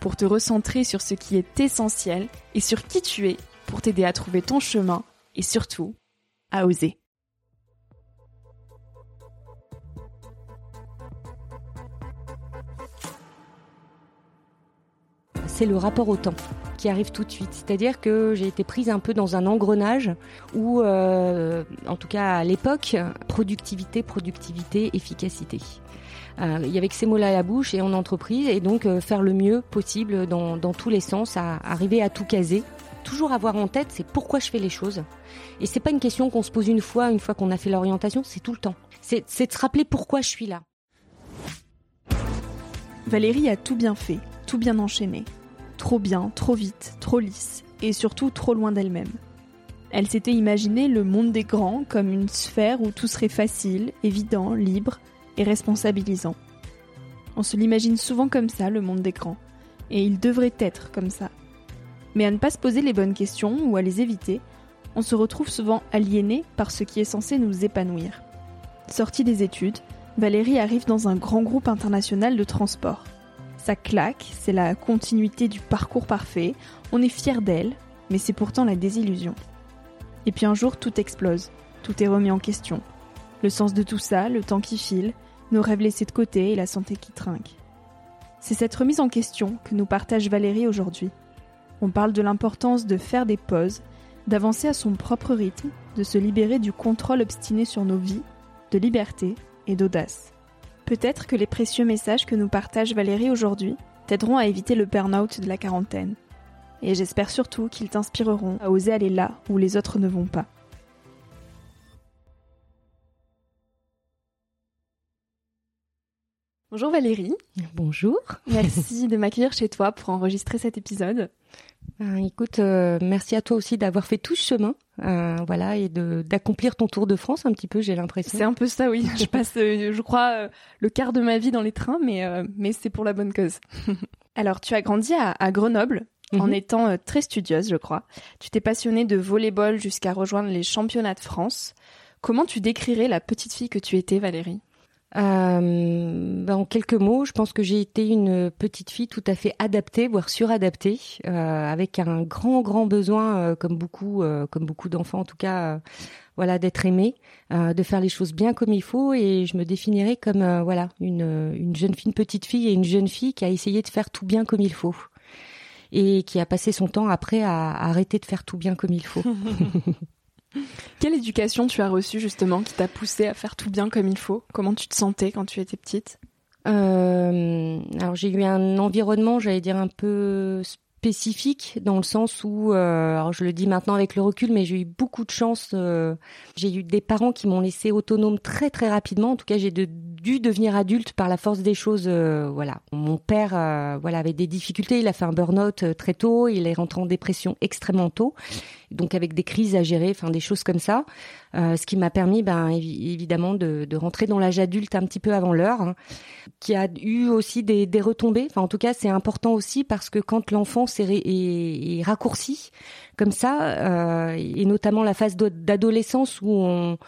pour te recentrer sur ce qui est essentiel et sur qui tu es pour t'aider à trouver ton chemin et surtout à oser. c'est le rapport au temps qui arrive tout de suite. C'est-à-dire que j'ai été prise un peu dans un engrenage où, euh, en tout cas à l'époque, productivité, productivité, efficacité. Euh, il y avait ces mots-là à la bouche et en entreprise, et donc euh, faire le mieux possible dans, dans tous les sens, à arriver à tout caser. Toujours avoir en tête, c'est pourquoi je fais les choses. Et c'est pas une question qu'on se pose une fois, une fois qu'on a fait l'orientation, c'est tout le temps. C'est de se rappeler pourquoi je suis là. Valérie a tout bien fait, tout bien enchaîné. Trop bien, trop vite, trop lisse, et surtout trop loin d'elle-même. Elle s'était imaginé le monde des grands comme une sphère où tout serait facile, évident, libre, responsabilisant. On se l'imagine souvent comme ça, le monde grands, et il devrait être comme ça. Mais à ne pas se poser les bonnes questions ou à les éviter, on se retrouve souvent aliéné par ce qui est censé nous épanouir. Sortie des études, Valérie arrive dans un grand groupe international de transport. Ça claque, c'est la continuité du parcours parfait, on est fier d'elle, mais c'est pourtant la désillusion. Et puis un jour, tout explose, tout est remis en question. Le sens de tout ça, le temps qui file, nos rêves laissés de côté et la santé qui trinque. C'est cette remise en question que nous partage Valérie aujourd'hui. On parle de l'importance de faire des pauses, d'avancer à son propre rythme, de se libérer du contrôle obstiné sur nos vies, de liberté et d'audace. Peut-être que les précieux messages que nous partage Valérie aujourd'hui t'aideront à éviter le burn-out de la quarantaine. Et j'espère surtout qu'ils t'inspireront à oser aller là où les autres ne vont pas. Bonjour Valérie. Bonjour. Merci de m'accueillir chez toi pour enregistrer cet épisode. Ben, écoute, euh, merci à toi aussi d'avoir fait tout ce chemin, euh, voilà, et d'accomplir ton tour de France un petit peu. J'ai l'impression. C'est un peu ça, oui. je passe, euh, je crois, le quart de ma vie dans les trains, mais mais c'est pour la bonne cause. Alors, tu as grandi à, Grenoble. En mhm. étant très studieuse, je crois. Tu t'es passionnée de volleyball jusqu'à rejoindre les championnats de France. Comment tu décrirais la petite fille que tu étais, Valérie? Euh, ben, en quelques mots, je pense que j'ai été une petite fille tout à fait adaptée, voire suradaptée, euh, avec un grand, grand besoin, euh, comme beaucoup, euh, comme beaucoup d'enfants en tout cas, voilà, d'être aimée, de faire les choses bien comme il faut, et je me définirais comme voilà une, une jeune fille, une petite fille et une jeune fille qui a essayé de faire tout bien comme il faut. et qui a passé son temps après à, arrêter de faire tout bien comme il faut. Quelle éducation tu as reçue justement qui t'a poussé à faire tout bien comme il faut? Comment tu te sentais quand tu étais petite? Euh, alors j'ai eu un environnement, j'allais dire un peu spécifique dans le sens où, euh, alors je le dis maintenant avec le recul, mais j'ai eu beaucoup de chance. Euh, j'ai eu des parents qui m'ont laissé autonome très très rapidement. En tout cas, j'ai dû devenir adulte par la force des choses. Euh, voilà, mon père, voilà, avait des difficultés. Il a fait un burn-out très tôt. Il est rentré en dépression extrêmement tôt, donc avec des crises à gérer, enfin des choses comme ça. Euh, ce qui m'a permis, ben, évidemment, de, rentrer dans l'âge adulte un petit peu avant l'heure, hein, qui a eu aussi des, retombées. Enfin, en tout cas, c'est important aussi parce que quand l'enfance est, est, raccourci comme ça, euh, et notamment la phase d'adolescence où on,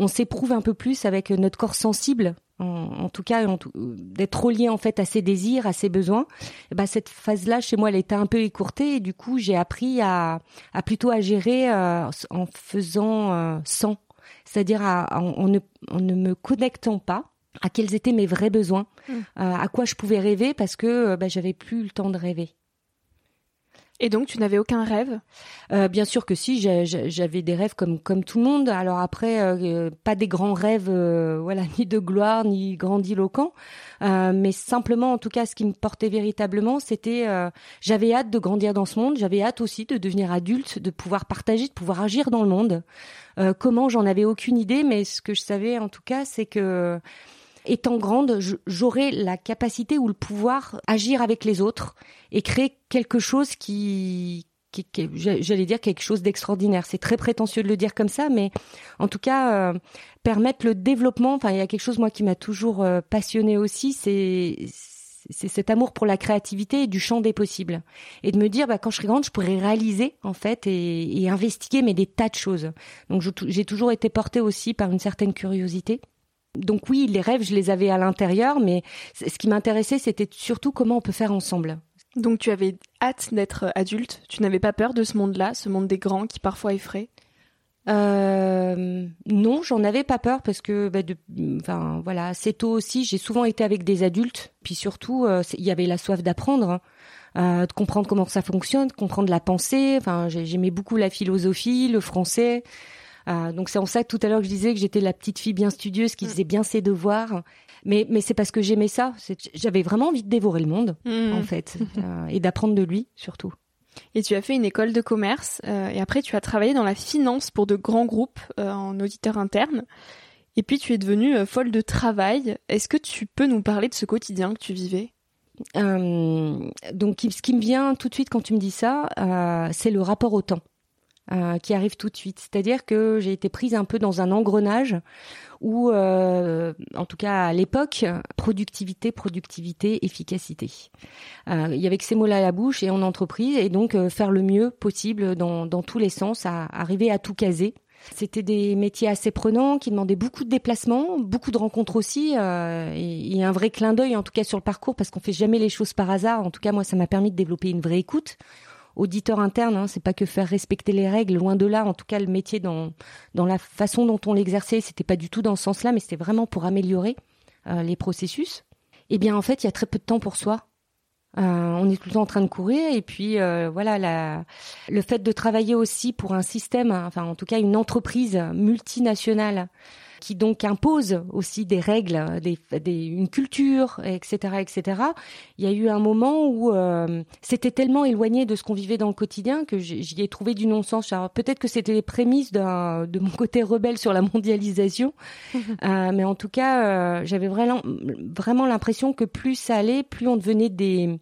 on s'éprouve un peu plus avec notre corps sensible en, tout cas d'être relié en fait à ses désirs, à ses besoins. bah cette phase-là chez moi, elle était un peu écourtée et du coup j'ai appris à, à plutôt à gérer euh, en faisant euh, sans, c'est-à-dire en, ne, en ne me connectant pas à quels étaient mes vrais besoins, mmh. euh, à quoi je pouvais rêver parce que bah, j'avais plus le temps de rêver. Et donc, tu n'avais aucun rêve? Euh, Bien sûr que si, j'avais des rêves comme comme tout le monde. Alors après, euh, pas des grands rêves, euh, voilà, ni de gloire, ni grandiloquents, mais simplement, en tout cas, ce qui me portait véritablement, c'était, j'avais hâte de grandir dans ce monde. J'avais hâte aussi de devenir adulte, de pouvoir partager, de pouvoir agir dans le monde. comment? J'en avais aucune idée, mais ce que je savais, en tout cas, c'est que étant grande, j'aurai la capacité ou le pouvoir agir avec les autres et créer quelque chose qui, j'allais dire quelque chose d'extraordinaire. C'est très prétentieux de le dire comme ça, mais en tout cas euh, permettre le développement. Enfin, il y a quelque chose moi qui m'a toujours euh, passionné aussi, c'est cet amour pour la créativité et du champ des possibles et de me dire bah quand je serai grande je pourrais réaliser en fait et, et investiguer mais des tas de choses donc j'ai toujours été portée aussi par une certaine curiosité donc oui, les rêves, je les avais à l'intérieur, mais ce qui m'intéressait, c'était surtout comment on peut faire ensemble. Donc tu avais hâte d'être adulte, tu n'avais pas peur de ce monde-là, ce monde des grands qui parfois effraie? Euh, non, j'en avais pas peur parce que, bah, de, enfin voilà, assez tôt aussi, j'ai souvent été avec des adultes. Puis surtout, euh, il y avait la soif d'apprendre, hein, euh, de comprendre comment ça fonctionne, de comprendre la pensée. Enfin, j'aimais beaucoup la philosophie, le français. Euh, donc c'est en ça que tout à l'heure je disais que j'étais la petite fille bien studieuse qui mm. faisait bien ses devoirs. Mais, mais c'est parce que j'aimais ça. J'avais vraiment envie de dévorer le monde, mm. en fait, euh, et d'apprendre de lui surtout. Et tu as fait une école de commerce, euh, et après tu as travaillé dans la finance pour de grands groupes en auditeur interne. Et puis tu es devenue folle de travail. Est-ce que tu peux nous parler de ce quotidien que tu vivais? Donc, ce qui me vient tout de suite quand tu me dis ça, c'est le rapport au temps. Euh, qui arrive tout de suite. C'est-à-dire que j'ai été prise un peu dans un engrenage où, euh, en tout cas à l'époque, productivité, productivité, efficacité. Euh, il y avait que ces mots-là à la bouche et en entreprise, et donc euh, faire le mieux possible dans, dans tous les sens, à arriver à tout caser. C'était des métiers assez prenants qui demandaient beaucoup de déplacements, beaucoup de rencontres aussi, euh, et, et, un vrai clin d'œil en tout cas sur le parcours parce qu'on fait jamais les choses par hasard. En tout cas, moi, ça m'a permis de développer une vraie écoute auditeur interne. Hein, c'est pas que faire respecter les règles, loin de là. En tout cas, le métier dans dans la façon dont on l'exerçait, c'était pas du tout dans ce sens-là, mais c'était vraiment pour améliorer euh, les processus. Eh bien, en fait, il y a très peu de temps pour soi. Euh, on est tout le temps en train de courir et puis euh, voilà le fait de travailler aussi pour un système, enfin en tout cas une entreprise multinationale qui donc impose aussi des règles, des, des, une culture, etc., etc. Il y a eu un moment où euh, c'était tellement éloigné de ce qu'on vivait dans le quotidien que j'y ai trouvé du non-sens. Alors peut-être que c'était les prémices de mon côté rebelle sur la mondialisation, euh, mais en tout cas, euh, j'avais vraiment, vraiment l'impression que plus ça allait, plus on devenait des,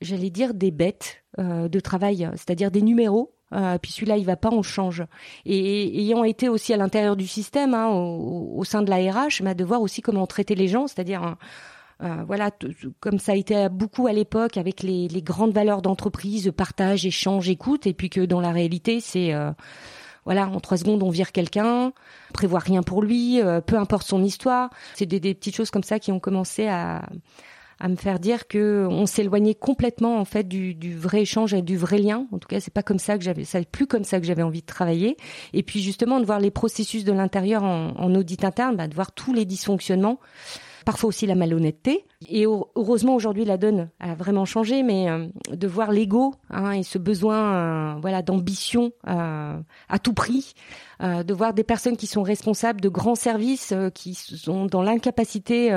j'allais dire des bêtes de travail, c'est-à-dire des numéros euh, puis celui-là, il va pas, on change. Et, ayant été aussi à l'intérieur du système, hein, au, sein de la RH, bah, de voir aussi comment traiter les gens, c'est-à-dire euh, voilà, comme ça a été beaucoup à l'époque avec les, grandes valeurs d'entreprise, partage, échange, écoute, et puis que dans la réalité, c'est euh, voilà, en trois secondes, on vire quelqu'un, prévoir rien pour lui, peu importe son histoire. C'est des, des, petites choses comme ça qui ont commencé à, à me faire dire que on s'éloignait complètement en fait du, du, vrai échange et du vrai lien. En tout cas, c'est pas comme ça que j'avais, c'est plus comme ça que j'avais envie de travailler. Et puis justement de voir les processus de l'intérieur en, en, audit interne, bah, de voir tous les dysfonctionnements. Parfois aussi la malhonnêteté. Et heureusement aujourd'hui la donne a vraiment changé, mais euh, de voir l'ego hein, et ce besoin, euh, voilà, d'ambition euh, à tout prix, de voir des personnes qui sont responsables de grands services, qui sont dans l'incapacité,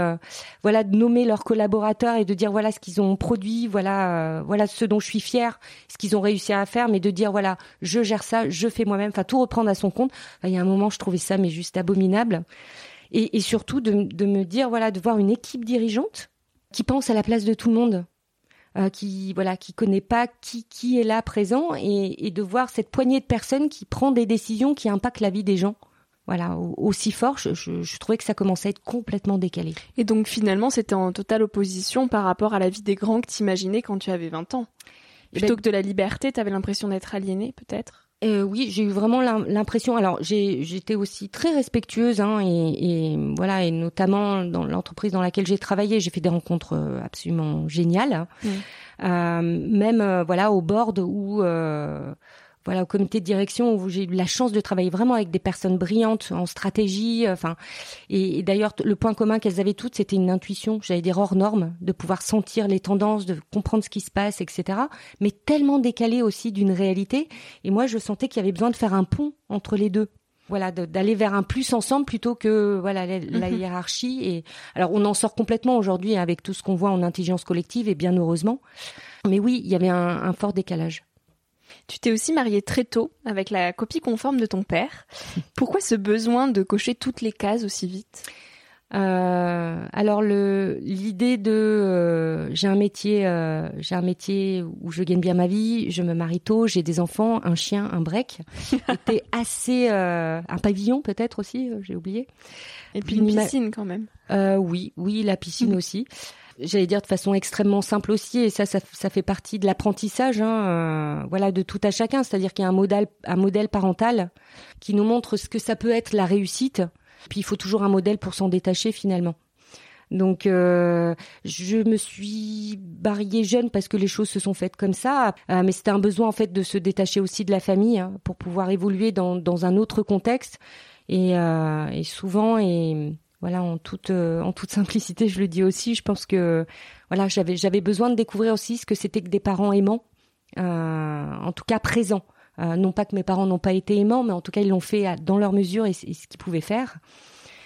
voilà, de nommer leurs collaborateurs et de dire voilà ce qu'ils ont produit, voilà, voilà ce dont je suis fier, ce qu'ils ont réussi à faire, mais de dire voilà, je gère ça, je fais moi-même, enfin tout reprendre à son compte. il y a un moment, je trouvais ça mais juste abominable et, et surtout de, de, me dire voilà de voir une équipe dirigeante qui pense à la place de tout le monde, euh, qui voilà qui connaît pas qui qui est là présent et, et, de voir cette poignée de personnes qui prend des décisions qui impactent la vie des gens. Voilà, aussi fort, je, je, je trouvais que ça commençait à être complètement décalé. Et donc finalement, c'était en totale opposition par rapport à la vie des grands que tu imaginais quand tu avais 20 ans. Eh Plutôt ben que de la liberté, tu avais l'impression d'être aliéné peut-être? Euh, oui, j'ai eu vraiment l'impression. Alors, j'étais aussi très respectueuse, hein, et, et, voilà, et notamment dans l'entreprise dans laquelle j'ai travaillé, j'ai fait des rencontres euh, absolument géniales. Mmh. Euh, même voilà au board où voilà au comité de direction où j'ai eu la chance de travailler vraiment avec des personnes brillantes en stratégie enfin et, d'ailleurs le point commun qu'elles avaient toutes c'était une intuition. J'allais dire hors norme de pouvoir sentir les tendances de comprendre ce qui se passe etc mais tellement décalé aussi d'une réalité. Et moi je sentais qu'il y avait besoin de faire un pont entre les deux. Voilà d'aller vers un plus ensemble plutôt que voilà la, mhm. hiérarchie. Et alors on en sort complètement aujourd'hui avec tout ce qu'on voit en intelligence collective et bien heureusement. Mais oui il y avait un, un fort décalage tu t'es aussi mariée très tôt avec la copie conforme de ton père. Pourquoi ce besoin de cocher toutes les cases aussi vite? Euh, alors le l'idée de euh, j'ai un métier euh, j'ai un métier où je gagne bien ma vie, je me marie tôt, j'ai des enfants, un chien, un break, était assez euh, un pavillon peut-être aussi, j'ai oublié. Et puis une piscine quand même. oui, oui, la piscine aussi j'allais dire de façon extrêmement simple aussi, et ça, ça, ça fait partie de l'apprentissage, hein, euh, voilà, de tout à chacun. C'est-à-dire qu'il y a un modèle, un modèle parental qui nous montre ce que ça peut être la réussite. Puis il faut toujours un modèle pour s'en détacher finalement. Donc euh, je me suis barriée jeune parce que les choses se sont faites comme ça, euh, mais c'était un besoin en fait de se détacher aussi de la famille hein, pour pouvoir évoluer dans, dans un autre contexte. Et, euh, et souvent et voilà en toute euh, en toute simplicité je le dis aussi. Je pense que voilà j'avais j'avais besoin de découvrir aussi ce que c'était que des parents aimants euh, en tout cas présents. Euh, non pas que mes parents n'ont pas été aimants mais en tout cas ils l'ont fait dans leur mesure et, ce qu'ils pouvaient faire.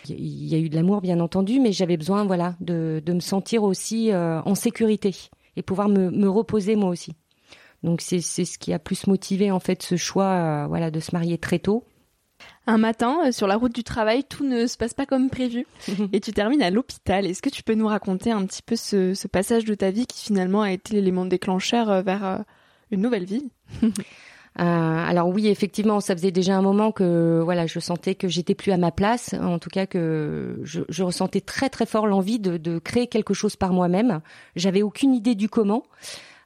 Il y a eu de l'amour bien entendu mais j'avais besoin voilà de de me sentir aussi en sécurité et pouvoir me me reposer moi aussi. Donc c'est ce qui a plus motivé en fait ce choix voilà de se marier très tôt un matin, euh, sur la route du travail, tout ne se passe pas comme prévu et tu termines à l'hôpital. Est-ce que tu peux nous raconter un petit peu ce, passage de ta vie qui finalement a été l'élément déclencheur euh, vers euh, une nouvelle vie? Alors oui, effectivement, ça faisait déjà un moment que voilà, je sentais que j'étais plus à ma place. En tout cas, que je, ressentais très très fort l'envie de, créer quelque chose par moi-même. J'avais aucune idée du comment.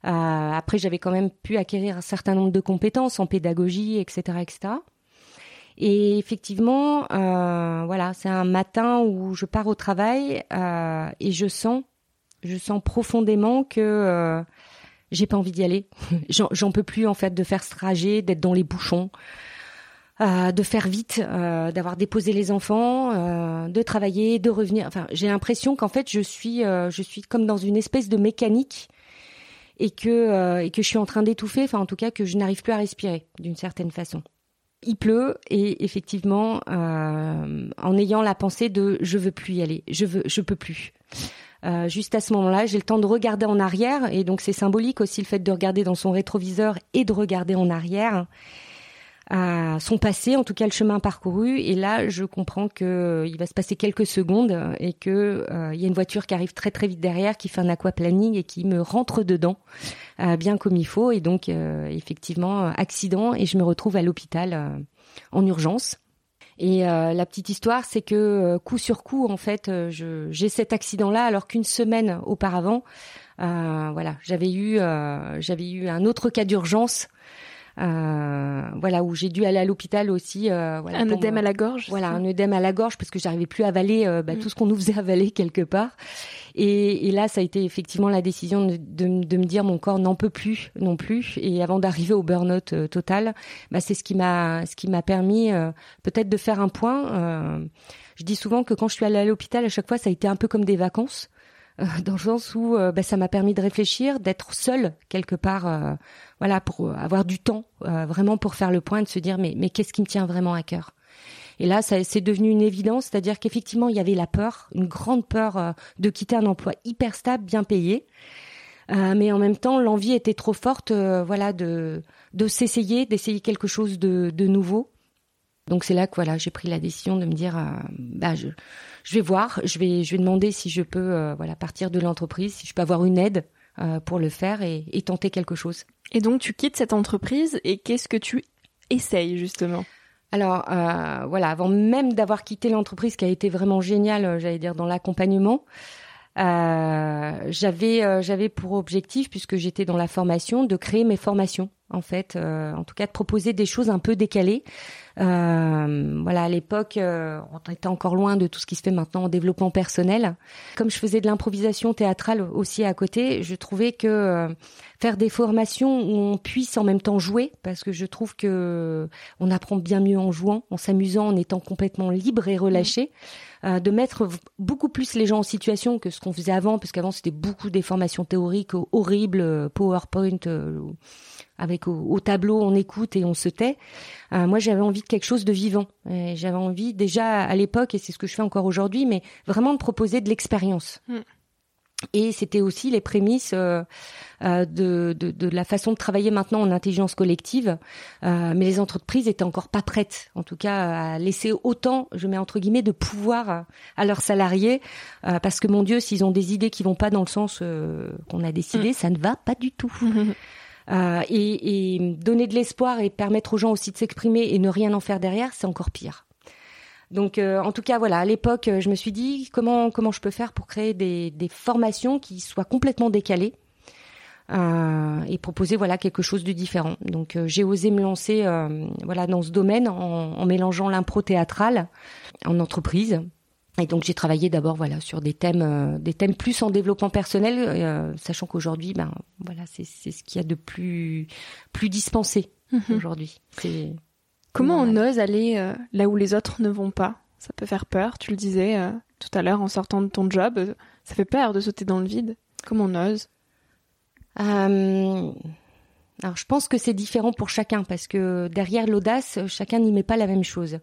après, j'avais quand même pu acquérir un certain nombre de compétences en pédagogie, etc., etc. Et effectivement, euh, voilà, c'est un matin où je pars au travail euh, et je sens, je sens profondément que euh, j'ai pas envie d'y aller. J'en peux plus en fait de faire ce trajet, d'être dans les bouchons. Euh, de faire vite, euh, d'avoir déposé les enfants, euh, de travailler, de revenir. Enfin, j'ai l'impression qu'en fait, je suis, je suis comme dans une espèce de mécanique et que et que je suis en train d'étouffer. Enfin, en tout cas, que je n'arrive plus à respirer d'une certaine façon il pleut et effectivement, euh, en ayant la pensée de je veux plus y aller, je veux, je peux plus. Euh, juste à ce moment-là, j'ai le temps de regarder en arrière et donc c'est symbolique aussi le fait de regarder dans son rétroviseur et de regarder en arrière à son passé, en tout cas le chemin parcouru. Et là, je comprends que euh, il va se passer quelques secondes et que euh, il y a une voiture qui arrive très très vite derrière, qui fait un aquaplaning et qui me rentre dedans, euh, bien comme il faut. Et donc effectivement accident et je me retrouve à l'hôpital en urgence. Et la petite histoire, c'est que coup sur coup, en fait, j'ai cet accident-là, alors qu'une semaine auparavant, voilà, j'avais eu, j'avais eu un autre cas d'urgence Euh, voilà où j'ai dû aller à l'hôpital aussi. Euh, voilà, un œdème à la gorge. Voilà, un œdème à la gorge parce que j'arrivais plus à avaler euh, bah, mm. tout ce qu'on nous faisait avaler quelque part. Et, et, là, ça a été effectivement la décision de, de, de me dire mon corps n'en peut plus non plus. Et avant d'arriver au burn-out euh, total, bah, c'est ce qui m'a ce qui m'a permis peut-être de faire un point. je dis souvent que quand je suis allée à l'hôpital, à chaque fois, ça a été un peu comme des vacances. Euh, dans le sens où bah, ça m'a permis de réfléchir, d'être seule quelque part, euh, voilà, pour avoir du temps vraiment pour faire le point, de se dire mais mais qu'est-ce qui me tient vraiment à cœur? Et là, ça c'est devenu une évidence, c'est-à-dire qu'effectivement il y avait la peur, une grande peur de quitter un emploi hyper stable, bien payé, mais en même temps l'envie était trop forte, voilà, de de s'essayer, d'essayer quelque chose de de nouveau. Donc c'est là que voilà, j'ai pris la décision de me dire, bah je je vais voir, je vais, je vais demander si je peux, euh, voilà, partir de l'entreprise, si je peux avoir une aide euh, pour le faire et, et, tenter quelque chose. Et donc tu quittes cette entreprise et qu'est-ce que tu essayes justement? Alors euh, voilà, avant même d'avoir quitté l'entreprise qui a été vraiment géniale, j'allais dire dans l'accompagnement, euh, j'avais j'avais pour objectif, puisque j'étais dans la formation, de créer mes formations en fait, euh, en tout cas de proposer des choses un peu décalées. Euh, voilà, à l'époque, euh, on était encore loin de tout ce qui se fait maintenant en développement personnel. Comme je faisais de l'improvisation théâtrale aussi à côté, je trouvais que faire des formations où on puisse en même temps jouer, parce que je trouve que on apprend bien mieux en jouant, en s'amusant, en étant complètement libre et relâché. de mettre beaucoup plus les gens en situation que ce qu'on faisait avant, parce qu'avant c'était beaucoup des formations théoriques horribles, PowerPoint avec au, tableau on écoute et on se tait. Euh, moi j'avais envie de quelque chose de vivant. J'avais envie déjà à l'époque et c'est ce que je fais encore aujourd'hui, mais vraiment de proposer de l'expérience. Hmm. Et c'était aussi les prémices euh, euh, de, de, de, la façon de travailler maintenant en intelligence collective. mais les entreprises étaient encore pas prêtes, en tout cas, à laisser autant, je mets entre guillemets, de pouvoir à leurs salariés, parce que mon Dieu, s'ils ont des idées qui vont pas dans le sens qu'on a décidé, hmm. ça ne va pas du tout. Euh, et, et, donner de l'espoir et permettre aux gens aussi de s'exprimer et ne rien en faire derrière, c'est encore pire. Donc, euh, en tout cas, voilà, à l'époque, je me suis dit comment comment je peux faire pour créer des, des formations qui soient complètement décalées euh, et proposer voilà quelque chose de différent. Donc, euh, j'ai osé me lancer euh, voilà dans ce domaine en, en mélangeant l'impro théâtral en entreprise et donc j'ai travaillé d'abord voilà sur des thèmes euh, des thèmes plus en développement personnel, euh, sachant qu'aujourd'hui ben voilà c'est c'est ce qu'il y a de plus plus dispensé mhm. aujourd'hui. C'est comment on ose aller euh, là où les autres ne vont pas? Ça peut faire peur. Tu le disais tout à l'heure en sortant de ton job, ça fait peur de sauter dans le vide. Comment on ose? Alors je pense que c'est différent pour chacun parce que derrière l'audace, chacun n'y met pas la même chose.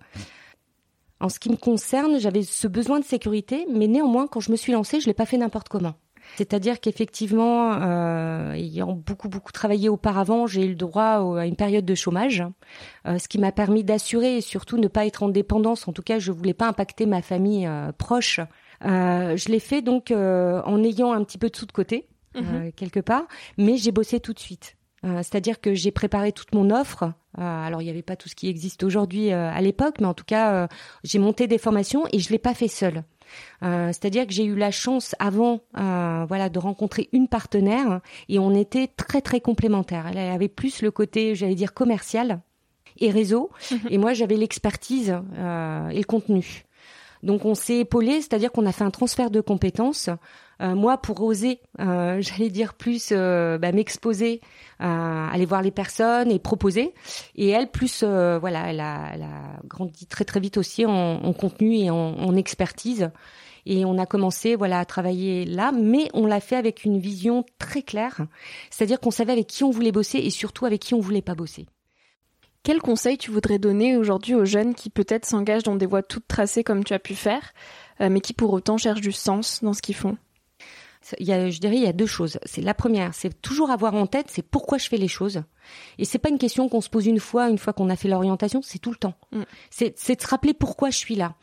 En ce qui me concerne, j'avais ce besoin de sécurité, mais néanmoins, quand je me suis lancée, je l'ai pas fait n'importe comment. C'est-à-dire qu'effectivement, euh, ayant beaucoup beaucoup travaillé auparavant, j'ai eu le droit à une période de chômage, euh, ce qui m'a permis d'assurer et surtout ne pas être en dépendance. En tout cas, je voulais pas impacter ma famille euh, proche. Euh, je l'ai fait donc euh, en ayant un petit peu de sous de côté mhm. quelque part, mais j'ai bossé tout de suite. C'est-à-dire que j'ai préparé toute mon offre euh, alors il n'y avait pas tout ce qui existe aujourd'hui euh, à l'époque, mais en tout cas euh, j'ai monté des formations et je l'ai pas fait seule. C'est-à-dire que j'ai eu la chance avant, voilà, de rencontrer une partenaire et on était très très complémentaires. Elle avait plus le côté, j'allais dire commercial et réseau, mhm. et moi j'avais l'expertise et le contenu. Donc on s'est épaulé, c'est-à-dire qu'on a fait un transfert de compétences. Euh, moi, pour oser, euh, j'allais dire plus euh, bah, m'exposer, aller voir les personnes et proposer. Et elle, plus voilà, elle a, elle a, grandi très très vite aussi en, en contenu et en, en, expertise. Et on a commencé voilà à travailler là, mais on l'a fait avec une vision très claire, c'est-à-dire qu'on savait avec qui on voulait bosser et surtout avec qui on voulait pas bosser. Quel conseil tu voudrais donner aujourd'hui aux jeunes qui peut-être s'engagent dans des voies toutes tracées comme tu as pu faire, mais qui pour autant cherchent du sens dans ce qu'ils font? Il y a, je dirais, il y a deux choses. C'est la première, c'est toujours avoir en tête, c'est pourquoi je fais les choses. Et c'est pas une question qu'on se pose une fois, une fois qu'on a fait l'orientation, c'est tout le temps. Mm. C'est, c'est de se rappeler pourquoi je suis là.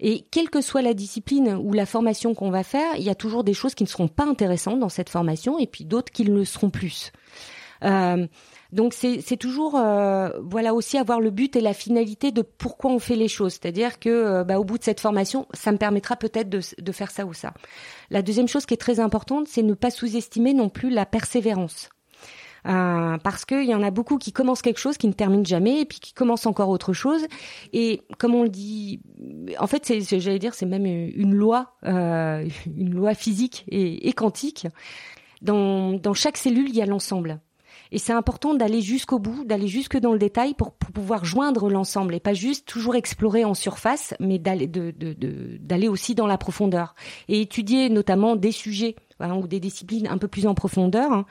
Et quelle que soit la discipline ou la formation qu'on va faire, il y a toujours des choses qui ne seront pas intéressantes dans cette formation, et puis d'autres qui le seront plus. Euh, donc c'est toujours euh, voilà aussi avoir le but et la finalité de pourquoi on fait les choses. C'est-à-dire que euh, bah, au bout de cette formation, ça me permettra peut-être de, de faire ça ou ça. La deuxième chose qui est très importante, c'est ne pas sous-estimer non plus la persévérance. Euh, parce qu'il y en a beaucoup qui commencent quelque chose, qui ne terminent jamais, et puis qui commencent encore autre chose. Et comme on le dit, en fait, c'est, j'allais dire, c'est même une loi, euh, une loi physique et, et quantique. Dans, dans chaque cellule, il y a l'ensemble. Et c'est important d'aller jusqu'au bout, d'aller jusque dans le détail pour, pouvoir joindre l'ensemble et pas juste toujours explorer en surface, mais d'aller de, d'aller aussi dans la profondeur et étudier notamment des sujets hein, ou des disciplines un peu plus en profondeur. Hein,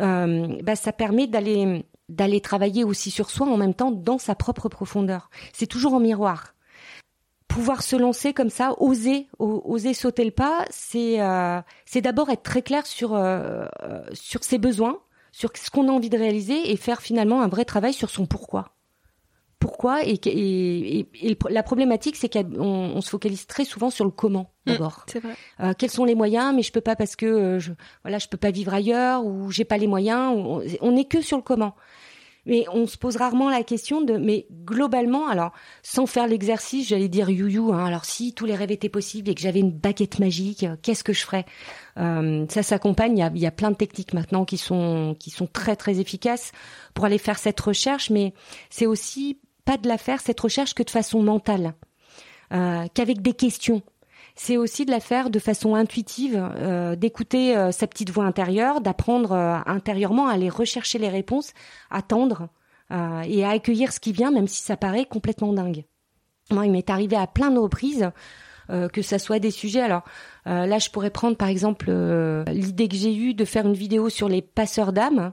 euh, bah, ça permet d'aller d'aller travailler aussi sur soi en même temps dans sa propre profondeur. C'est toujours en miroir pouvoir se lancer comme ça, oser, oser sauter le pas, c'est euh, c'est d'abord être très clair sur euh, sur ses besoins, sur ce qu'on a envie de réaliser et faire finalement un vrai travail sur son pourquoi. Pourquoi et, et, et, la problématique c'est qu'on on se focalise très souvent sur le comment mmh, d'abord. Euh, quels sont les moyens Mais je peux pas parce que euh, je, voilà je peux pas vivre ailleurs ou j'ai pas les moyens. on n'est que sur le comment mais on se pose rarement la question de, mais globalement, alors sans faire l'exercice, j'allais dire you hein, alors si tous les rêves étaient possibles et que j'avais une baguette magique, euh, qu'est-ce que je ferais? Euh, Ça s'accompagne. Il y a, il y a plein de techniques maintenant qui sont qui sont très très efficaces pour aller faire cette recherche, mais c'est aussi pas de la faire cette recherche que de façon mentale, euh, qu'avec des questions c'est aussi de la faire de façon intuitive, euh, d'écouter euh, sa petite voix intérieure, d'apprendre euh, intérieurement à aller rechercher les réponses, attendre et à accueillir ce qui vient, même si ça paraît complètement dingue. Moi, il m'est arrivé à plein de reprises que ça soit des sujets. Alors là, je pourrais prendre par exemple l'idée que j'ai eue de faire une vidéo sur les passeurs d'âmes.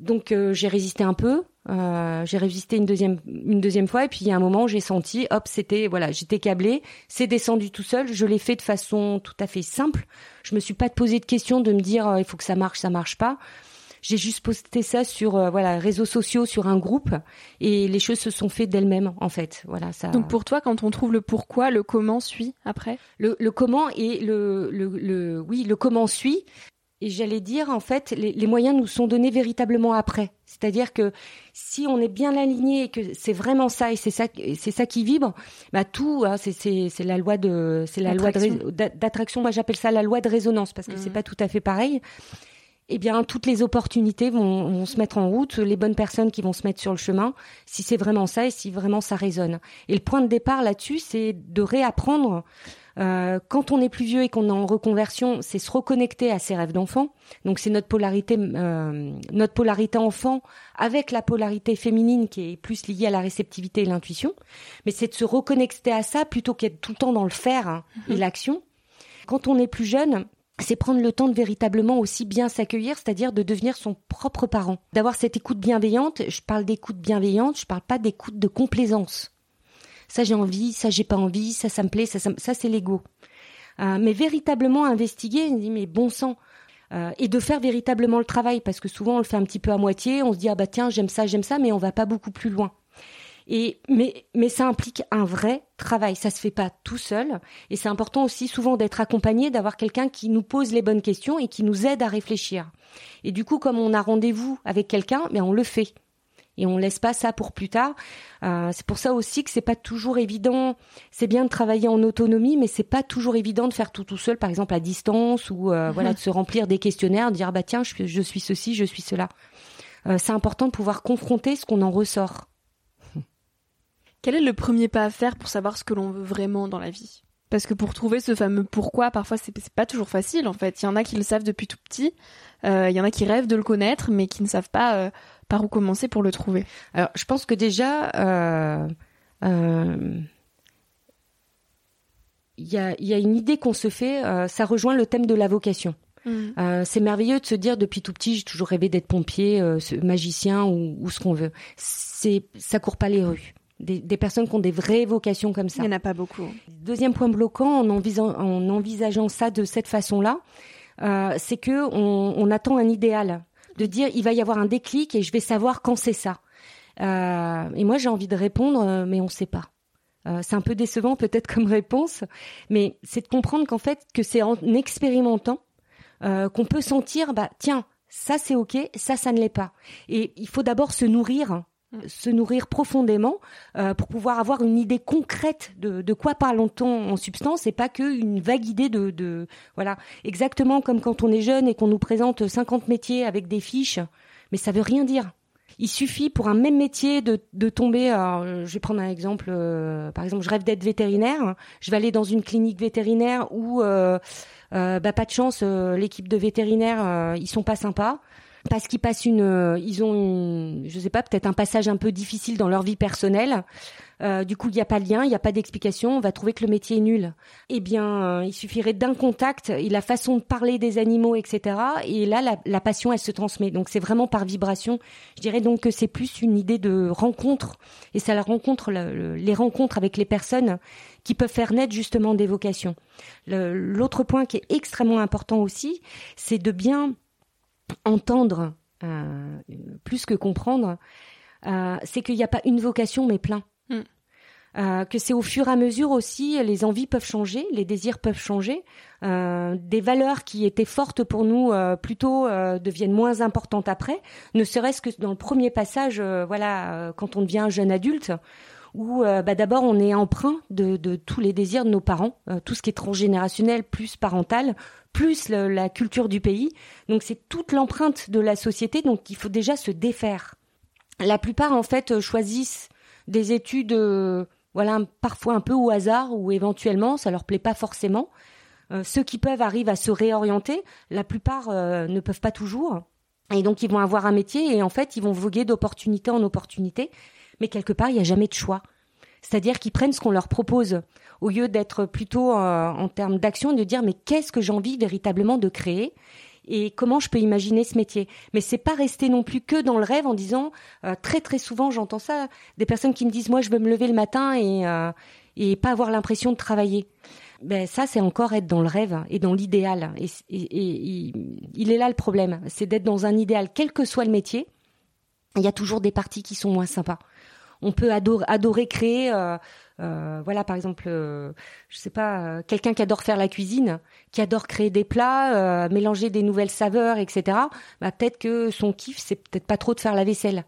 Donc j'ai résisté un peu. Euh, j'ai résisté une deuxième une deuxième fois et puis il y a un moment j'ai senti hop c'était voilà j'étais câblée c'est descendu tout seul je l'ai fait de façon tout à fait simple. Je me suis pas posé de questions de me dire euh, il faut que ça marche ça marche pas. J'ai juste posté ça sur euh, voilà réseaux sociaux sur un groupe et les choses se sont faites d'elles-mêmes en fait. Voilà ça donc pour toi quand on trouve le pourquoi le comment suit après? Le, le comment et le, le, le oui le comment suit et j'allais dire, en fait, les, moyens nous sont donnés véritablement après. C'est-à-dire que si on est bien aligné et que c'est vraiment ça et c'est ça, c'est ça qui vibre, bah tout, hein, c'est, c'est, c'est la loi de, c'est la loi d'attraction. Moi, j'appelle ça la loi de résonance parce que c'est mmh. pas tout à fait pareil. Eh bien, toutes les opportunités vont, vont, se mettre en route, les bonnes personnes qui vont se mettre sur le chemin, si c'est vraiment ça et si vraiment ça résonne. Et le point de départ là-dessus, c'est de réapprendre euh, quand on est plus vieux et qu'on est en reconversion, c'est se reconnecter à ses rêves d'enfant. Donc c'est notre polarité, euh, notre polarité enfant avec la polarité féminine qui est plus liée à la réceptivité et l'intuition. Mais c'est de se reconnecter à ça plutôt qu'être tout le temps dans le faire hein, et mhm. l'action. Quand on est plus jeune, c'est prendre le temps de véritablement aussi bien s'accueillir, c'est-à-dire de devenir son propre parent, d'avoir cette écoute bienveillante. Je parle d'écoute bienveillante, je parle pas d'écoute de complaisance ça j'ai envie, ça j'ai pas envie, ça ça me plaît, ça ça, c'est l'ego. Euh, mais véritablement investiguer, dit mais bon sang. Euh, et de faire véritablement le travail parce que souvent on le fait un petit peu à moitié, on se dit ah bah tiens j'aime ça j'aime ça mais on va pas beaucoup plus loin. Et mais mais ça implique un vrai travail, ça se fait pas tout seul et c'est important aussi souvent d'être accompagné, d'avoir quelqu'un qui nous pose les bonnes questions et qui nous aide à réfléchir. Et du coup comme on a rendez-vous avec quelqu'un, mais on le fait et on laisse pas ça pour plus tard. Euh, c'est pour ça aussi que c'est pas toujours évident. C'est bien de travailler en autonomie, mais c'est pas toujours évident de faire tout tout seul, par exemple à distance ou euh, voilà de se remplir des questionnaires, de dire bah tiens je, je suis ceci, je suis cela. Euh, c'est important de pouvoir confronter ce qu'on en ressort. Quel est le premier pas à faire pour savoir ce que l'on veut vraiment dans la vie? Parce que pour trouver ce fameux pourquoi, parfois c'est pas toujours facile en fait. Il y en a qui le savent depuis tout petit, il y en a qui rêvent de le connaître, mais qui ne savent pas par où commencer pour le trouver Alors, je pense que déjà, euh, euh, il y, a, une idée qu'on se fait, euh, ça rejoint le thème de la vocation. Mmh. c'est merveilleux de se dire depuis tout petit j'ai toujours rêvé d'être pompier, magicien ou, ce qu'on veut. C'est ça court pas les rues. Des, personnes qui ont des vraies vocations comme ça. Il n'y en a pas beaucoup. Deuxième point bloquant en, en envisageant ça de cette façon-là, c'est que on, attend un idéal de dire il va y avoir un déclic et je vais savoir quand c'est ça. Euh, et moi j'ai envie de répondre, euh, mais on ne sait pas. Euh, c'est un peu décevant peut-être comme réponse, mais c'est de comprendre qu'en fait que c'est en expérimentant qu'on peut sentir, bah tiens, ça c'est ok, ça ça ne l'est pas. Et il faut d'abord se nourrir. Se nourrir profondément euh, pour pouvoir avoir une idée concrète de, de quoi parlons-on en substance et pas qu'une vague idée de, de voilà exactement comme quand on est jeune et qu'on nous présente 50 métiers avec des fiches mais ça veut rien dire. Il suffit pour un même métier de, de tomber. je vais prendre un exemple. Euh, par exemple, je rêve d'être vétérinaire. Je vais aller dans une clinique vétérinaire où, euh, euh, bah, pas de chance, l'équipe de vétérinaires, ils sont pas sympas parce qu'ils passent une, ils ont, une, je sais pas, peut-être un passage un peu difficile dans leur vie personnelle. Euh, du coup, il n'y a pas de lien, il n'y a pas d'explication, on va trouver que le métier est nul. Eh bien, euh, il suffirait d'un contact et la façon de parler des animaux, etc. Et là, la, passion, elle se transmet. Donc, c'est vraiment par vibration. Je dirais donc que c'est plus une idée de rencontre. Et ça la rencontre, les rencontres avec les personnes qui peuvent faire naître justement des vocations. L'autre point qui est extrêmement important aussi, c'est de bien entendre, euh, plus que comprendre, c'est qu'il n'y a pas une vocation mais plein. Euh, que c'est au fur et à mesure aussi, les envies peuvent changer, les désirs peuvent changer, euh, des valeurs qui étaient fortes pour nous euh, plutôt deviennent moins importantes après, ne serait-ce que dans le premier passage, voilà, quand on devient un jeune adulte, où bah, d'abord on est emprunt de, de, tous les désirs de nos parents, tout ce qui est transgénérationnel plus parental, plus la culture du pays. Donc c'est toute l'empreinte de la société, donc il faut déjà se défaire. La plupart en fait choisissent des études voilà, parfois un peu au hasard ou éventuellement ça leur plaît pas forcément. Euh, ceux qui peuvent arrivent à se réorienter. La plupart euh, ne peuvent pas toujours. Et donc ils vont avoir un métier et en fait ils vont voguer d'opportunité en opportunité. Mais quelque part il n'y a jamais de choix. C'est-à-dire qu'ils prennent ce qu'on leur propose au lieu d'être plutôt euh, en termes d'action de dire mais qu'est-ce que j'ai envie véritablement de créer et comment je peux imaginer ce métier. Mais c'est pas rester non plus que dans le rêve en disant euh, très très souvent j'entends ça des personnes qui me disent moi je veux me lever le matin et euh, pas avoir l'impression de travailler. Ben ça c'est encore être dans le rêve et dans l'idéal et, il est là le problème, c'est d'être dans un idéal quel que soit le métier. Il y a toujours des parties qui sont moins sympas. On peut adorer, adorer créer euh, euh, voilà, par exemple, euh, je sais pas, euh, quelqu'un qui adore faire la cuisine, qui adore créer des plats, mélanger des nouvelles saveurs, etc. Bah, peut-être que son kiff, c'est peut-être pas trop de faire la vaisselle.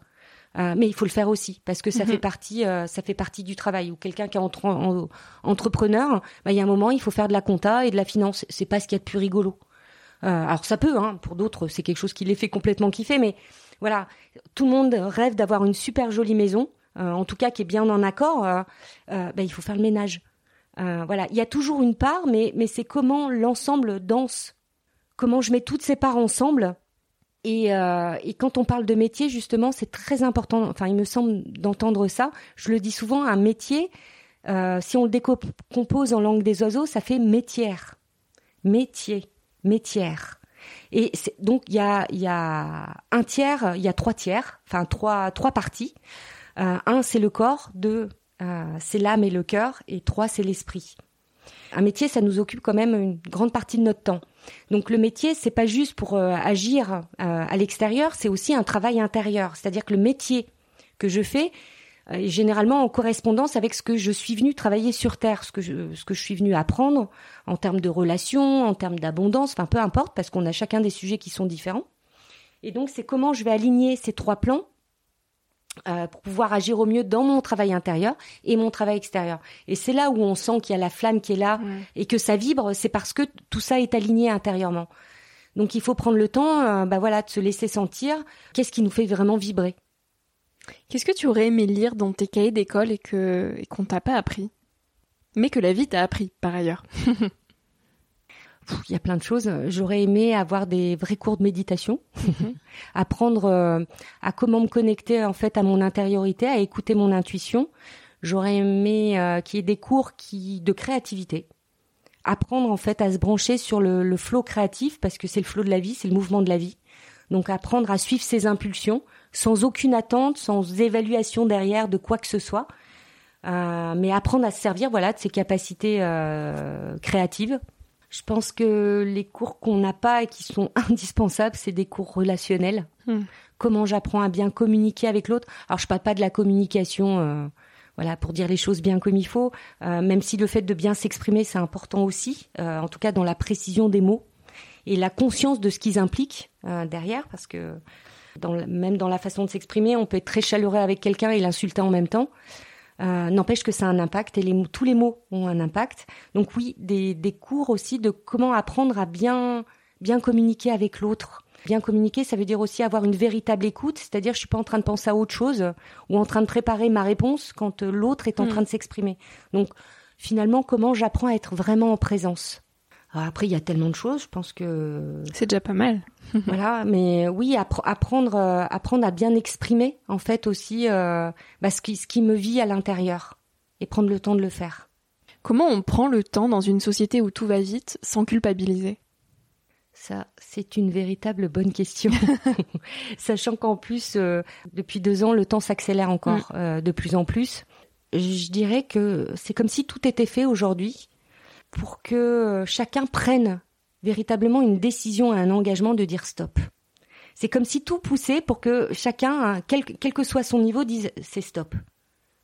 mais il faut le faire aussi parce que ça fait mhm. partie, ça fait partie du travail. Ou quelqu'un qui est entrepreneur, bah, il y a un moment, il faut faire de la compta et de la finance. C'est pas ce qu'il y a de plus rigolo. alors ça peut, hein, pour d'autres, c'est quelque chose qui les fait complètement kiffer, mais voilà, tout le monde rêve d'avoir une super jolie maison. Euh, en tout cas qui est bien en accord, euh, euh, ben, il faut faire le ménage. voilà, il y a toujours une part, mais, mais c'est comment l'ensemble danse, comment je mets toutes ces parts ensemble. Et, quand on parle de métier, justement, c'est très important. Enfin, il me semble d'entendre ça. Je le dis souvent, un métier, si on le décompose en langue des oiseaux, ça fait métière, métier, métière. Et donc il y a, y a un tiers, il y a trois tiers, enfin trois trois parties. Euh, un, c'est le corps. Deux, euh, c'est l'âme et le cœur. Et trois, c'est l'esprit. Un métier, ça nous occupe quand même une grande partie de notre temps. Donc le métier, c'est pas juste pour euh, agir à l'extérieur, c'est aussi un travail intérieur. C'est-à-dire que le métier que je fais est généralement en correspondance avec ce que je suis venu travailler sur Terre, ce que je, ce que je suis venu apprendre en termes de relations, en termes d'abondance, enfin peu importe, parce qu'on a chacun des sujets qui sont différents. Et donc c'est comment je vais aligner ces trois plans euh, pour pouvoir agir au mieux dans mon travail intérieur et mon travail extérieur. Et c'est là où on sent qu'il y a la flamme qui est là et que ça vibre, c'est parce que tout ça est aligné intérieurement. Donc il faut prendre le temps, euh, bah voilà, de se laisser sentir qu'est-ce qui nous fait vraiment vibrer? Qu'est-ce que tu aurais aimé lire dans tes cahiers d'école et que et qu'on t'a pas appris, mais que la vie t'a appris par ailleurs? il y a plein de choses. J'aurais aimé avoir des vrais cours de méditation, mhm. apprendre euh, à comment me connecter en fait à mon intériorité, à écouter mon intuition. J'aurais aimé euh, qu'il y ait des cours qui de créativité, apprendre en fait à se brancher sur le, le flot créatif parce que c'est le flot de la vie, c'est le mouvement de la vie. Donc apprendre à suivre ses impulsions sans aucune attente, sans évaluation derrière de quoi que ce soit. Euh, mais apprendre à se servir voilà de ses capacités créatives je pense que les cours qu'on n'a pas et qui sont indispensables, c'est des cours relationnels. Hmm. Comment j'apprends à bien communiquer avec l'autre. Alors je parle pas de la communication, euh, voilà, pour dire les choses bien comme il faut. Euh, même si le fait de bien s'exprimer, c'est important aussi. Euh, en tout cas, dans la précision des mots et la conscience de ce qu'ils impliquent derrière, parce que dans, même dans la façon de s'exprimer, on peut être très chaleureux avec quelqu'un et l'insulter en même temps. Euh, n'empêche que ça a un impact et les, tous les mots ont un impact. Donc oui, des, des cours aussi de comment apprendre à bien bien communiquer avec l'autre, Bien communiquer, ça veut dire aussi avoir une véritable écoute, c'est-à-dire je suis pas en train de penser à autre chose ou en train de préparer ma réponse quand l'autre est en mm. train de s'exprimer. Donc finalement, comment j'apprends à être vraiment en présence? Après, il y a tellement de choses, je pense que c'est déjà pas mal. voilà, mais oui, apprendre, euh, apprendre à bien exprimer, en fait aussi, euh, bah, ce qui, ce qui me vit à l'intérieur, et prendre le temps de le faire. Comment on prend le temps dans une société où tout va vite, sans culpabiliser? Ça, c'est une véritable bonne question. Sachant qu'en plus, euh, depuis deux ans, le temps s'accélère encore mm. de plus en plus. Je dirais que c'est comme si tout était fait aujourd'hui pour que euh, chacun prenne véritablement une décision, un engagement de dire stop. C'est comme si tout poussait pour que chacun, quel, que soit son niveau, dise c'est stop.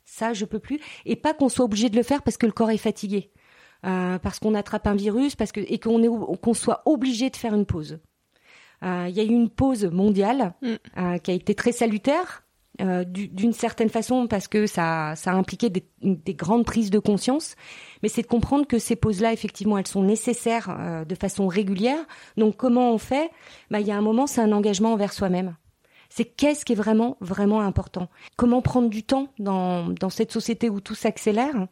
Ça, je peux plus. Et pas qu'on soit obligé de le faire parce que le corps est fatigué, euh, parce qu'on attrape un virus, parce que et qu'on est qu'on soit obligé de faire une pause. Euh, il y a eu une pause mondiale mm. qui a été très salutaire euh, d'une certaine façon parce que ça, ça a impliqué des, des grandes prises de conscience, mais c'est de comprendre que ces pauses-là, effectivement, elles sont nécessaires euh, de façon régulière. Donc comment on fait? Bah, il y a un moment, c'est un engagement envers soi-même. C'est qu'est-ce qui est vraiment, vraiment important? Comment prendre du temps dans, dans cette société où tout s'accélère?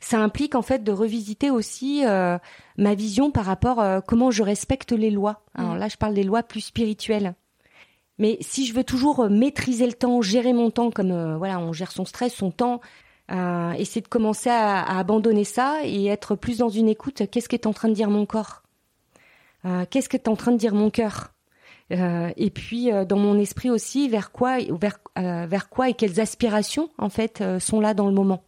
Ça implique en fait de revisiter aussi euh, ma vision par rapport à comment je respecte les lois. Alors mmh. là, je parle des lois plus spirituelles. Mais si je veux toujours euh, maîtriser le temps, gérer mon temps comme euh, voilà, on gère son stress, son temps, euh, essayer de commencer à, abandonner ça et être plus dans une écoute. Qu'est-ce qu'est en train de dire mon corps? Euh, Qu'est-ce qu'est en train de dire mon cœur? Et puis dans mon esprit aussi, vers quoi, vers, vers quoi et quelles aspirations en fait sont là dans le moment?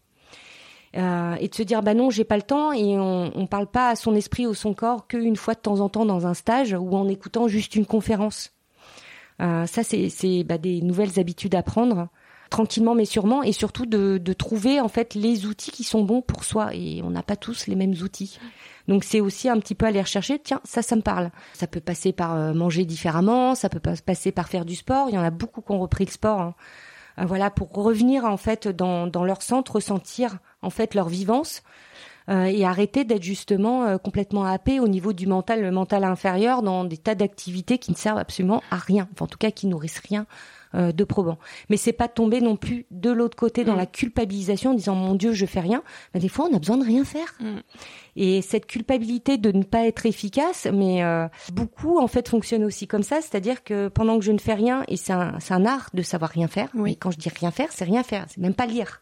et de se dire bah non j'ai pas le temps et on, on parle pas à son esprit ou son corps qu'une fois de temps en temps dans un stage ou en écoutant juste une conférence. Euh, ça, c'est bah, des nouvelles habitudes à prendre tranquillement mais sûrement et surtout de, de, trouver en fait les outils qui sont bons pour soi. Et on n'a pas tous les mêmes outils. Donc c'est aussi un petit peu aller rechercher tiens ça ça me parle. Ça peut passer par euh, manger différemment ça peut passer par faire du sport. Il y en a beaucoup qui ont repris le sport hein. euh, voilà pour revenir en fait dans, dans leur centre ressentir en fait leur vivance et arrêter d'être justement euh, complètement happé au niveau du mental, le mental inférieur, dans des tas d'activités qui ne servent absolument à rien, enfin, en tout cas qui nourrissent rien euh, de probant. Mais c'est pas tomber non plus de l'autre côté dans mm. la culpabilisation en disant mon Dieu je fais rien. Mais des fois on a besoin de rien faire. Mm. Et cette culpabilité de ne pas être efficace, mais beaucoup en fait fonctionnent aussi comme ça, c'est-à-dire que pendant que je ne fais rien, et c'est un, un art de savoir rien faire. Oui. Mais quand je dis rien faire, c'est rien faire, c'est même pas lire.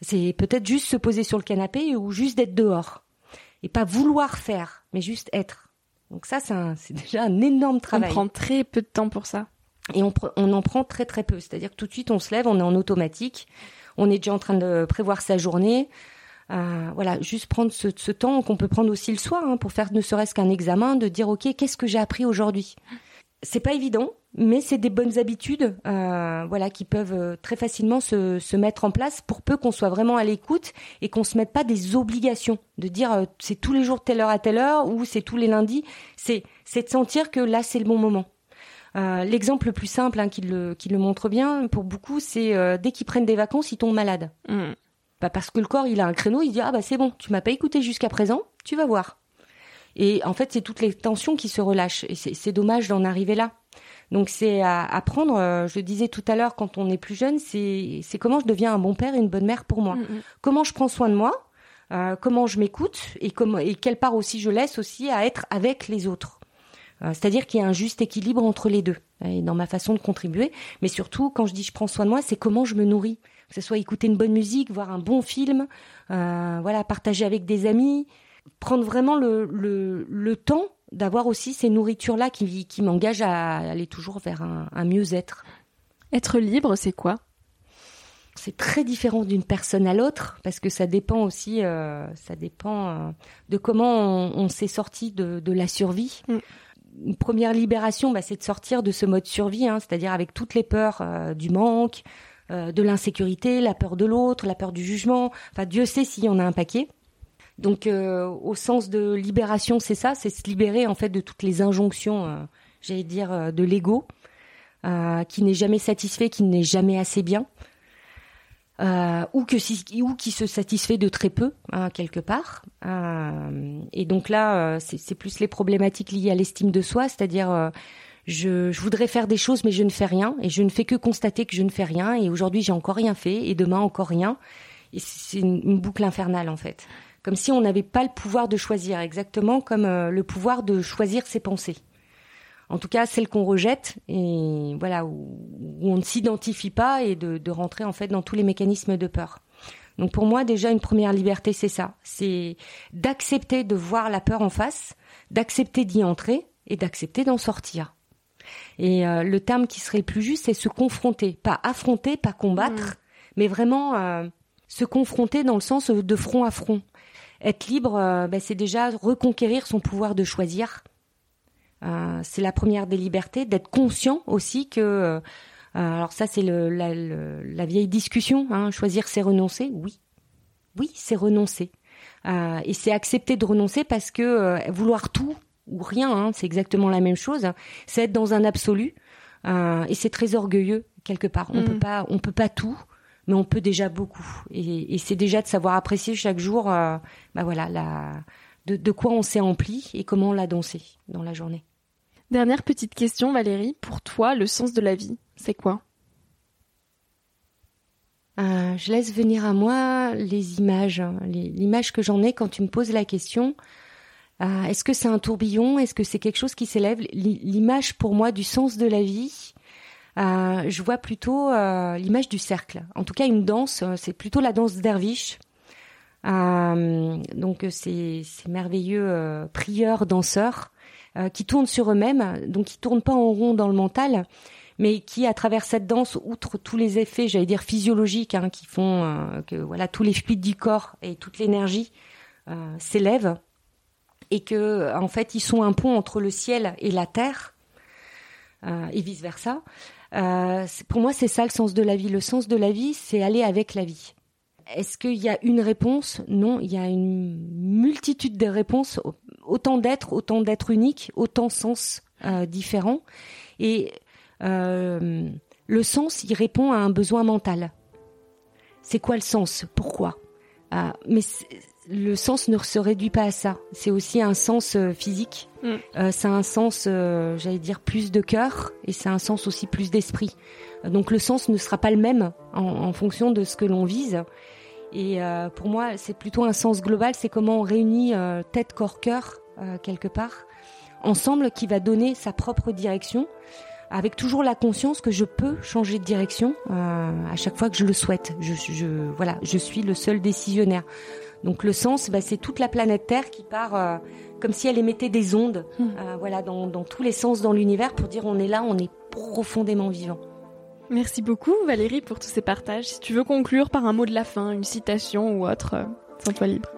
C'est peut-être juste se poser sur le canapé ou juste d'être dehors. Et pas vouloir faire, mais juste être. Donc ça, c'est déjà un énorme travail. On prend très peu de temps pour ça. Et on, on en prend très très peu. C'est-à-dire que tout de suite, on se lève, on est en automatique, on est déjà en train de prévoir sa journée. Euh, voilà, juste prendre ce, ce temps qu'on peut prendre aussi le soir hein, pour faire ne serait-ce qu'un examen, de dire ok, qu'est-ce que j'ai appris aujourd'hui? C'est pas évident, mais c'est des bonnes habitudes, euh, voilà, qui peuvent euh, très facilement se, se mettre en place pour peu qu'on soit vraiment à l'écoute et qu'on se mette pas des obligations de dire euh, c'est tous les jours telle heure à telle heure ou c'est tous les lundis. C'est c'est de sentir que là c'est le bon moment. L'exemple le plus simple hein, qui le qui le montre bien pour beaucoup, c'est dès qu'ils prennent des vacances, ils tombent malades. Mmh. Bah parce que le corps il a un créneau, il dit ah bah c'est bon, tu m'as pas écouté jusqu'à présent, tu vas voir. Et en fait, c'est toutes les tensions qui se relâchent. Et c'est dommage d'en arriver là. Donc c'est à apprendre, euh, je le disais tout à l'heure, quand on est plus jeune, c'est comment je deviens un bon père et une bonne mère pour moi. Mm, mm. Comment je prends soin de moi, euh, comment je m'écoute et, comment, et quelle part aussi je laisse aussi à être avec les autres. Euh, c'est-à-dire qu'il y a un juste équilibre entre les deux, et dans ma façon de contribuer. Mais surtout, quand je dis je prends soin de moi, c'est comment je me nourris. Que ce soit écouter une bonne musique, voir un bon film, voilà, partager avec des amis, prendre vraiment le, le, le temps d'avoir aussi ces nourritures-là qui, qui m'engagent à aller toujours vers un, un mieux-être. Être libre, c'est quoi? C'est très différent d'une personne à l'autre parce que ça dépend aussi, euh, ça dépend euh, de comment on, on s'est sorti de, de, la survie. Mm. Une première libération, bah, c'est de sortir de ce mode survie, hein, c'est-à-dire avec toutes les peurs euh, du manque, de l'insécurité, la peur de l'autre, la peur du jugement. Enfin, Dieu sait s'il y en a un paquet. Donc euh, au sens de libération, c'est ça, c'est se libérer en fait de toutes les injonctions, euh, j'allais dire, euh, de l'ego, qui n'est jamais satisfait, qui n'est jamais assez bien, ou que si, ou qui se satisfait de très peu hein, quelque part. et donc là, c'est plus les problématiques liées à l'estime de soi, c'est-à-dire je, je, voudrais faire des choses, mais je ne fais rien, et je ne fais que constater que je ne fais rien, et aujourd'hui j'ai encore rien fait, et demain encore rien, et c'est une, boucle infernale en fait, comme si on n'avait pas le pouvoir de choisir, exactement comme euh, le pouvoir de choisir ses pensées. En tout cas, celles qu'on rejette, et voilà où, on ne s'identifie pas, et de, de rentrer en fait dans tous les mécanismes de peur. Donc pour moi, déjà une première liberté, c'est ça, c'est d'accepter de voir la peur en face, d'accepter d'y entrer et d'accepter d'en sortir. Et euh, le terme qui serait le plus juste, c'est se confronter, pas affronter, pas combattre, mm. mais vraiment euh, se confronter dans le sens de front à front. Être libre, euh, ben, c'est déjà reconquérir son pouvoir de choisir. c'est la première des libertés, d'être conscient aussi que. alors ça, c'est le, la, la, vieille discussion. Hein, choisir, c'est renoncer. Oui, oui, c'est renoncer. et c'est accepter de renoncer parce que vouloir tout, ou rien, hein, c'est exactement la même chose. C'est être dans un absolu euh, et c'est très orgueilleux quelque part. On mm. peut pas, on peut pas tout, mais on peut déjà beaucoup. Et, et c'est déjà de savoir apprécier chaque jour, euh, bah voilà, la, de, de quoi on s'est empli et comment on l'a dansé dans la journée. Dernière petite question, Valérie. Pour toi, le sens de la vie, c'est quoi? Euh, Je laisse venir à moi les images, l'image que j'en ai quand tu me poses la question. Euh, est-ce que c'est un tourbillon? Est-ce que c'est quelque chose qui s'élève? L'image pour moi du sens de la vie, euh, je vois plutôt euh, l'image du cercle. En tout cas, une danse, c'est plutôt la danse derviche. donc c'est ces merveilleux prieurs danseurs qui tournent sur eux-mêmes, donc qui tournent pas en rond dans le mental, mais qui, à travers cette danse, outre tous les effets, j'allais dire physiologiques, hein, qui font que voilà tous les fluides du corps et toute l'énergie s'élèvent et que en fait ils sont un pont entre le ciel et la terre euh, et vice versa. Euh, pour moi, c'est ça le sens de la vie. Le sens de la vie, c'est aller avec la vie. Est-ce qu'il y a une réponse? Non, il y a une multitude de réponses, autant d'êtres, autant d'êtres uniques, autant sens euh, différents. Et euh, le sens, il répond à un besoin mental. C'est quoi le sens? Pourquoi? Euh, Mais le sens ne se réduit pas à ça. C'est aussi un sens euh, physique. Mm. Euh, c'est un sens, euh, j'allais dire, plus de cœur et c'est un sens aussi plus d'esprit. Donc le sens ne sera pas le même en, fonction de ce que l'on vise. Et pour moi, c'est plutôt un sens global. C'est comment on réunit tête, corps, cœur quelque part ensemble qui va donner sa propre direction avec toujours la conscience que je peux changer de direction à chaque fois que je le souhaite. Je, je, voilà, je suis le seul décisionnaire. Donc le sens, bah, c'est toute la planète Terre qui part euh, comme si elle émettait des ondes, hmm. euh, voilà, dans, tous les sens dans l'univers pour dire on est là, on est profondément vivant. Merci beaucoup Valérie pour tous ces partages. Si tu veux conclure par un mot de la fin, une citation ou autre, euh, sens-toi libre.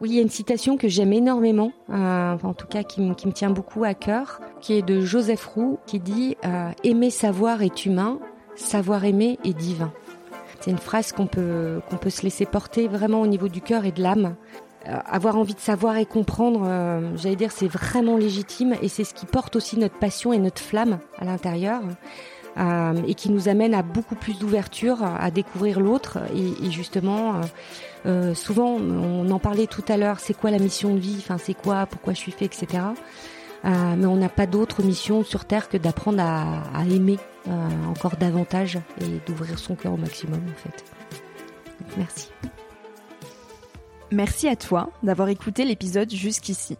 Oui, il y a une citation que j'aime énormément, en tout cas qui, qui, me tient beaucoup à cœur, qui est de Joseph Roux, qui dit Aimer savoir est humain, savoir aimer est divin ». C'est une phrase qu'on peut, qu'on peut se laisser porter vraiment au niveau du cœur et de l'âme. Euh, avoir envie de savoir et comprendre, euh, j'allais dire, c'est vraiment légitime et c'est ce qui porte aussi notre passion et notre flamme à l'intérieur. Euh, et qui nous amène à beaucoup plus d'ouverture à découvrir l'autre et, et, justement souvent on en parlait tout à l'heure c'est quoi la mission de vie? Enfin c'est quoi? Pourquoi je suis fait? Etc euh, mais on n'a pas d'autre mission sur Terre que d'apprendre à, à aimer euh, encore davantage et d'ouvrir son cœur au maximum en fait. merci. Merci à toi d'avoir écouté l'épisode jusqu'ici.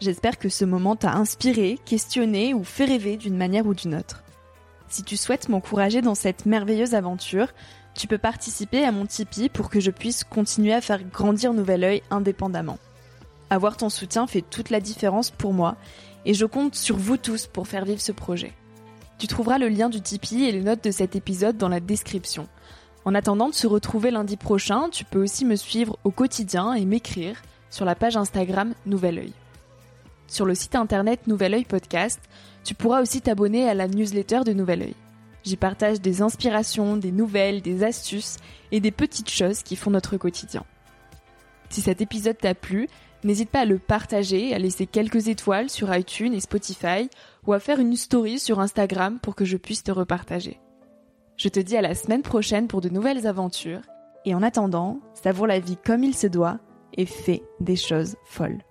J'espère que ce moment t'a inspiré, questionné ou fait rêver d'une manière ou d'une autre. Si tu souhaites m'encourager dans cette merveilleuse aventure, tu peux participer à mon Tipeee pour que je puisse continuer à faire grandir Nouvel Oeil indépendamment. Avoir ton soutien fait toute la différence pour moi et je compte sur vous tous pour faire vivre ce projet. Tu trouveras le lien du Tipeee et les notes de cet épisode dans la description. En attendant de se retrouver lundi prochain, tu peux aussi me suivre au quotidien et m'écrire sur la page Instagram Nouvel Oeil. Sur le site internet Nouvel Oeil Podcast, tu pourras aussi t'abonner à la newsletter de Nouvel Oeil. J'y partage des inspirations, des nouvelles, des astuces et des petites choses qui font notre quotidien. Si cet épisode t'a plu, N'hésite pas à le partager, à laisser quelques étoiles sur iTunes et Spotify ou à faire une story sur Instagram pour que je puisse te repartager. Je te dis à la semaine prochaine pour de nouvelles aventures et en attendant, savoure la vie comme il se doit et fais des choses folles.